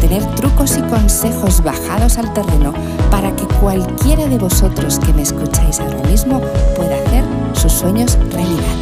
tener trucos y consejos bajados al terreno para que cualquiera de vosotros que me escucháis ahora mismo pueda hacer sus sueños realidad.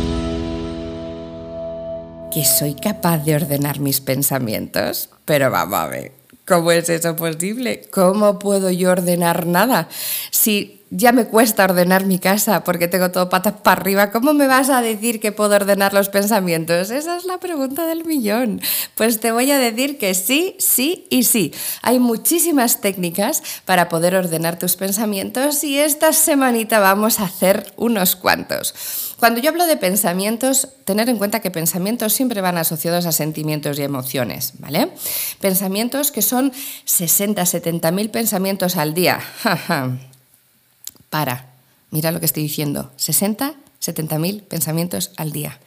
¿Que soy capaz de ordenar mis pensamientos? Pero vamos a ver, ¿cómo es eso posible? ¿Cómo puedo yo ordenar nada? Si ya me cuesta ordenar mi casa porque tengo todo patas para arriba, ¿cómo me vas a decir que puedo ordenar los pensamientos? Esa es la pregunta del millón. Pues te voy a decir que sí, sí y sí. Hay muchísimas técnicas para poder ordenar tus pensamientos y esta semanita vamos a hacer unos cuantos. Cuando yo hablo de pensamientos, tener en cuenta que pensamientos siempre van asociados a sentimientos y emociones, ¿vale? Pensamientos que son 60, 70 mil pensamientos al día. para. Mira lo que estoy diciendo. 60, 70 mil pensamientos al día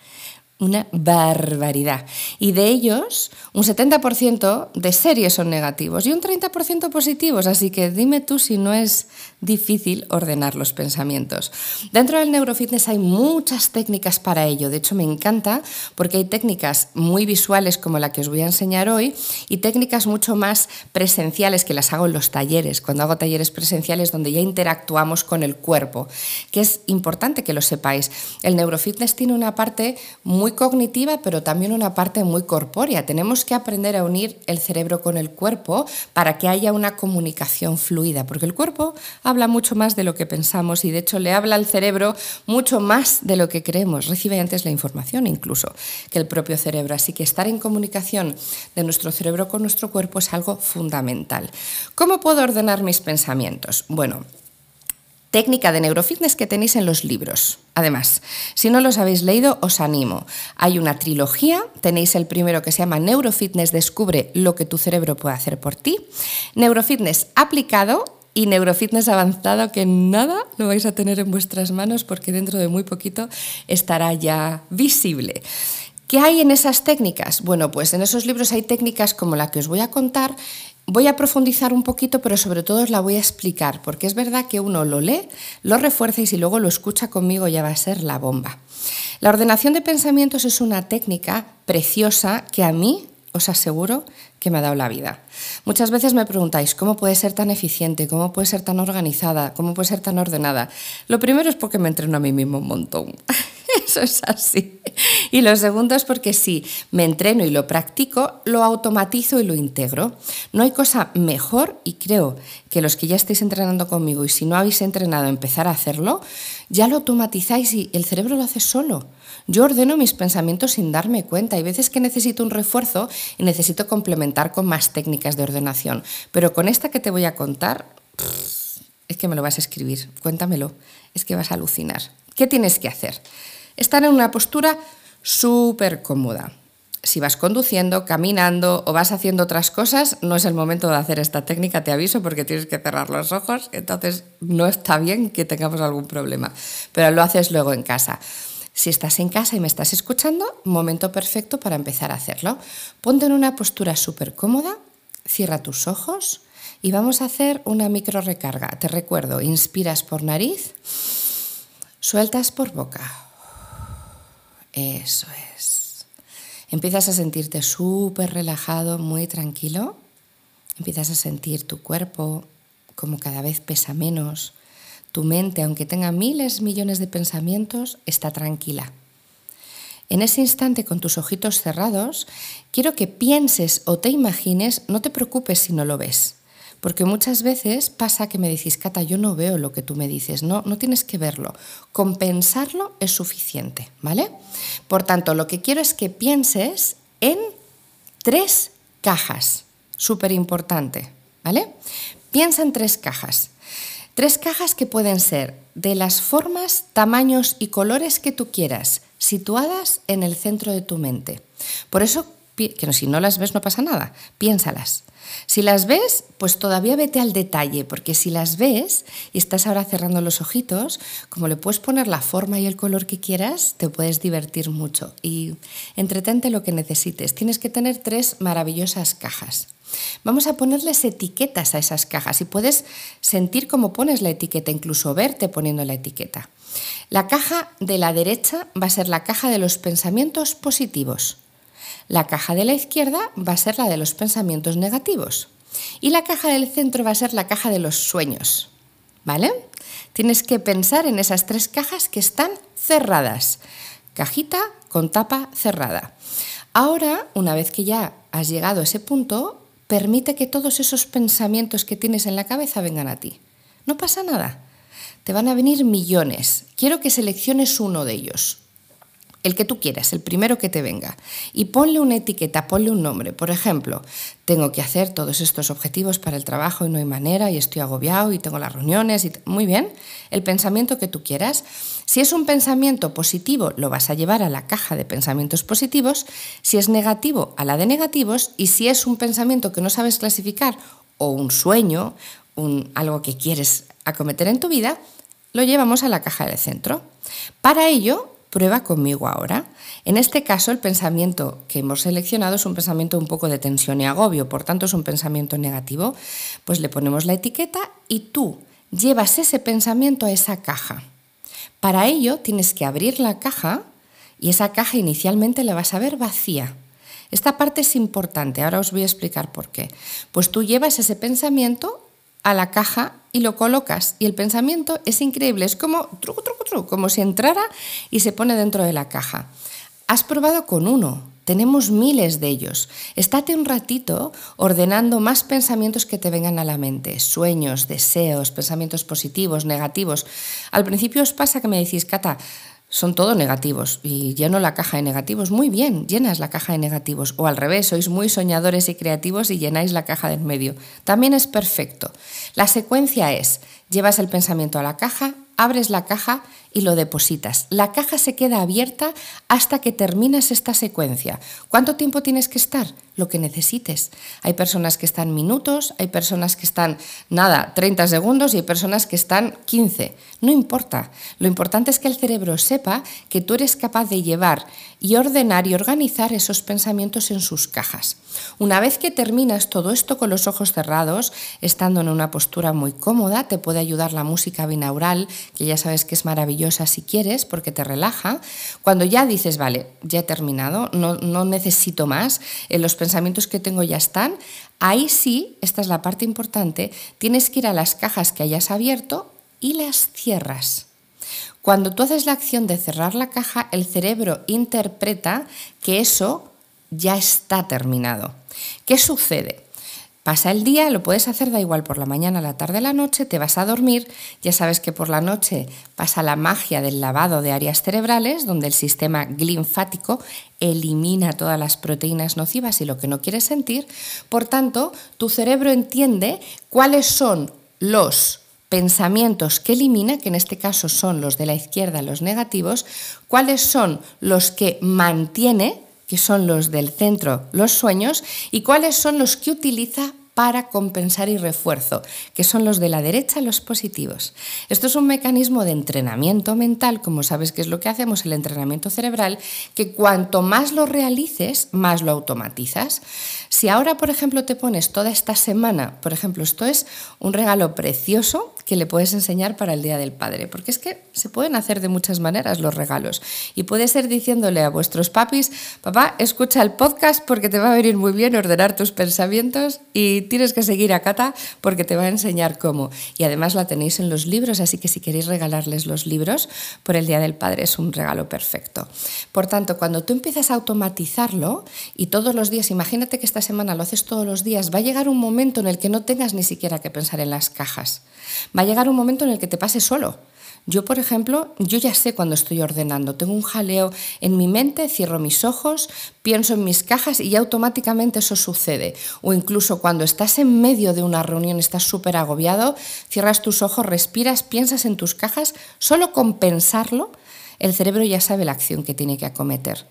una barbaridad. Y de ellos, un 70% de series son negativos y un 30% positivos. Así que dime tú si no es difícil ordenar los pensamientos. Dentro del neurofitness hay muchas técnicas para ello. De hecho, me encanta porque hay técnicas muy visuales como la que os voy a enseñar hoy y técnicas mucho más presenciales que las hago en los talleres, cuando hago talleres presenciales donde ya interactuamos con el cuerpo, que es importante que lo sepáis. El neurofitness tiene una parte muy cognitiva, pero también una parte muy corpórea. Tenemos que aprender a unir el cerebro con el cuerpo para que haya una comunicación fluida, porque el cuerpo habla mucho más de lo que pensamos y de hecho le habla al cerebro mucho más de lo que creemos. Recibe antes la información incluso que el propio cerebro. Así que estar en comunicación de nuestro cerebro con nuestro cuerpo es algo fundamental. ¿Cómo puedo ordenar mis pensamientos? Bueno, técnica de neurofitness que tenéis en los libros. Además, si no los habéis leído, os animo. Hay una trilogía, tenéis el primero que se llama Neurofitness Descubre lo que tu cerebro puede hacer por ti, Neurofitness aplicado y Neurofitness avanzado, que nada lo vais a tener en vuestras manos porque dentro de muy poquito estará ya visible. ¿Qué hay en esas técnicas? Bueno, pues en esos libros hay técnicas como la que os voy a contar Voy a profundizar un poquito, pero sobre todo os la voy a explicar, porque es verdad que uno lo lee, lo refuerza y si luego lo escucha conmigo ya va a ser la bomba. La ordenación de pensamientos es una técnica preciosa que a mí os aseguro que me ha dado la vida. Muchas veces me preguntáis, ¿cómo puede ser tan eficiente? ¿Cómo puede ser tan organizada? ¿Cómo puede ser tan ordenada? Lo primero es porque me entreno a mí mismo un montón. Eso es así. Y lo segundo es porque si me entreno y lo practico, lo automatizo y lo integro. No hay cosa mejor y creo que los que ya estáis entrenando conmigo y si no habéis entrenado empezar a hacerlo, ya lo automatizáis y el cerebro lo hace solo. Yo ordeno mis pensamientos sin darme cuenta. Hay veces que necesito un refuerzo y necesito complementar con más técnicas de ordenación. Pero con esta que te voy a contar, es que me lo vas a escribir. Cuéntamelo. Es que vas a alucinar. ¿Qué tienes que hacer? Estar en una postura súper cómoda. Si vas conduciendo, caminando o vas haciendo otras cosas, no es el momento de hacer esta técnica, te aviso, porque tienes que cerrar los ojos, entonces no está bien que tengamos algún problema, pero lo haces luego en casa. Si estás en casa y me estás escuchando, momento perfecto para empezar a hacerlo. Ponte en una postura súper cómoda, cierra tus ojos y vamos a hacer una micro recarga. Te recuerdo, inspiras por nariz, sueltas por boca. Eso es. Empiezas a sentirte súper relajado, muy tranquilo. Empiezas a sentir tu cuerpo como cada vez pesa menos. Tu mente, aunque tenga miles, millones de pensamientos, está tranquila. En ese instante, con tus ojitos cerrados, quiero que pienses o te imagines, no te preocupes si no lo ves. Porque muchas veces pasa que me decís, Cata, yo no veo lo que tú me dices, no, no tienes que verlo. Con pensarlo es suficiente, ¿vale? Por tanto, lo que quiero es que pienses en tres cajas, súper importante, ¿vale? Piensa en tres cajas. Tres cajas que pueden ser de las formas, tamaños y colores que tú quieras, situadas en el centro de tu mente. Por eso que si no las ves no pasa nada, piénsalas. Si las ves, pues todavía vete al detalle, porque si las ves y estás ahora cerrando los ojitos, como le puedes poner la forma y el color que quieras, te puedes divertir mucho y entretente lo que necesites. Tienes que tener tres maravillosas cajas. Vamos a ponerles etiquetas a esas cajas y puedes sentir cómo pones la etiqueta, incluso verte poniendo la etiqueta. La caja de la derecha va a ser la caja de los pensamientos positivos. La caja de la izquierda va a ser la de los pensamientos negativos. Y la caja del centro va a ser la caja de los sueños. ¿Vale? Tienes que pensar en esas tres cajas que están cerradas. Cajita con tapa cerrada. Ahora, una vez que ya has llegado a ese punto, permite que todos esos pensamientos que tienes en la cabeza vengan a ti. No pasa nada. Te van a venir millones. Quiero que selecciones uno de ellos. El que tú quieras, el primero que te venga. Y ponle una etiqueta, ponle un nombre. Por ejemplo, tengo que hacer todos estos objetivos para el trabajo y no hay manera y estoy agobiado y tengo las reuniones. Y Muy bien, el pensamiento que tú quieras. Si es un pensamiento positivo, lo vas a llevar a la caja de pensamientos positivos. Si es negativo, a la de negativos. Y si es un pensamiento que no sabes clasificar o un sueño, un, algo que quieres acometer en tu vida, lo llevamos a la caja del centro. Para ello, Prueba conmigo ahora. En este caso, el pensamiento que hemos seleccionado es un pensamiento un poco de tensión y agobio, por tanto es un pensamiento negativo. Pues le ponemos la etiqueta y tú llevas ese pensamiento a esa caja. Para ello tienes que abrir la caja y esa caja inicialmente la vas a ver vacía. Esta parte es importante, ahora os voy a explicar por qué. Pues tú llevas ese pensamiento a la caja y lo colocas y el pensamiento es increíble, es como truco, truco, truco, como si entrara y se pone dentro de la caja. Has probado con uno, tenemos miles de ellos. Estate un ratito ordenando más pensamientos que te vengan a la mente, sueños, deseos, pensamientos positivos, negativos. Al principio os pasa que me decís, Cata, son todo negativos y lleno la caja de negativos. Muy bien, llenas la caja de negativos. O al revés, sois muy soñadores y creativos y llenáis la caja del medio. También es perfecto. La secuencia es, llevas el pensamiento a la caja, abres la caja y lo depositas. La caja se queda abierta hasta que terminas esta secuencia. ¿Cuánto tiempo tienes que estar? Lo que necesites. Hay personas que están minutos, hay personas que están nada, 30 segundos y hay personas que están 15. No importa. Lo importante es que el cerebro sepa que tú eres capaz de llevar y ordenar y organizar esos pensamientos en sus cajas. Una vez que terminas todo esto con los ojos cerrados, estando en una postura muy cómoda, te puede ayudar la música binaural, que ya sabes que es maravillosa si quieres, porque te relaja. Cuando ya dices, vale, ya he terminado, no, no necesito más, eh, los pensamientos que tengo ya están, ahí sí, esta es la parte importante, tienes que ir a las cajas que hayas abierto y las cierras. Cuando tú haces la acción de cerrar la caja, el cerebro interpreta que eso ya está terminado. ¿Qué sucede? Pasa el día, lo puedes hacer, da igual, por la mañana, la tarde, la noche, te vas a dormir, ya sabes que por la noche pasa la magia del lavado de áreas cerebrales, donde el sistema linfático elimina todas las proteínas nocivas y lo que no quieres sentir, por tanto, tu cerebro entiende cuáles son los pensamientos que elimina, que en este caso son los de la izquierda, los negativos, cuáles son los que mantiene, que son los del centro, los sueños, y cuáles son los que utiliza para compensar y refuerzo, que son los de la derecha, los positivos. Esto es un mecanismo de entrenamiento mental, como sabes que es lo que hacemos, el entrenamiento cerebral, que cuanto más lo realices, más lo automatizas. Si ahora, por ejemplo, te pones toda esta semana, por ejemplo, esto es un regalo precioso que le puedes enseñar para el Día del Padre, porque es que se pueden hacer de muchas maneras los regalos. Y puede ser diciéndole a vuestros papis, papá, escucha el podcast porque te va a venir muy bien ordenar tus pensamientos y tienes que seguir a Cata porque te va a enseñar cómo. Y además la tenéis en los libros, así que si queréis regalarles los libros por el Día del Padre es un regalo perfecto. Por tanto, cuando tú empiezas a automatizarlo y todos los días, imagínate que esta semana lo haces todos los días, va a llegar un momento en el que no tengas ni siquiera que pensar en las cajas Va a llegar un momento en el que te pase solo. Yo, por ejemplo, yo ya sé cuando estoy ordenando. Tengo un jaleo en mi mente, cierro mis ojos, pienso en mis cajas y automáticamente eso sucede. O incluso cuando estás en medio de una reunión, estás súper agobiado, cierras tus ojos, respiras, piensas en tus cajas, solo con pensarlo el cerebro ya sabe la acción que tiene que acometer.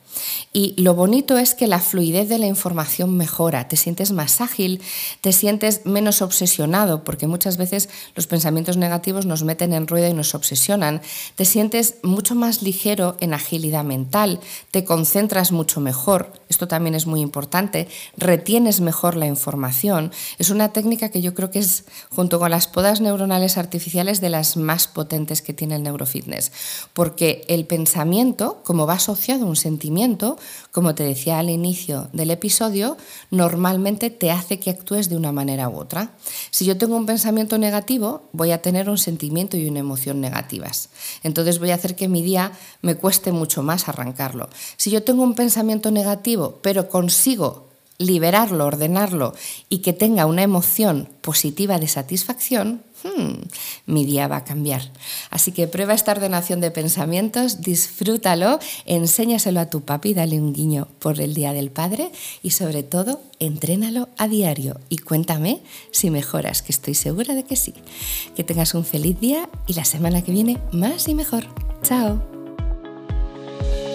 Y lo bonito es que la fluidez de la información mejora, te sientes más ágil, te sientes menos obsesionado, porque muchas veces los pensamientos negativos nos meten en rueda y nos obsesionan, te sientes mucho más ligero en agilidad mental, te concentras mucho mejor, esto también es muy importante, retienes mejor la información. Es una técnica que yo creo que es, junto con las podas neuronales artificiales, de las más potentes que tiene el neurofitness, porque el pensamiento, como va asociado a un sentimiento, como te decía al inicio del episodio, normalmente te hace que actúes de una manera u otra. Si yo tengo un pensamiento negativo, voy a tener un sentimiento y una emoción negativas. Entonces voy a hacer que mi día me cueste mucho más arrancarlo. Si yo tengo un pensamiento negativo, pero consigo liberarlo, ordenarlo y que tenga una emoción positiva de satisfacción, hmm, mi día va a cambiar. Así que prueba esta ordenación de pensamientos, disfrútalo, enséñaselo a tu papi, dale un guiño por el Día del Padre y sobre todo, entrénalo a diario y cuéntame si mejoras, que estoy segura de que sí. Que tengas un feliz día y la semana que viene más y mejor. Chao.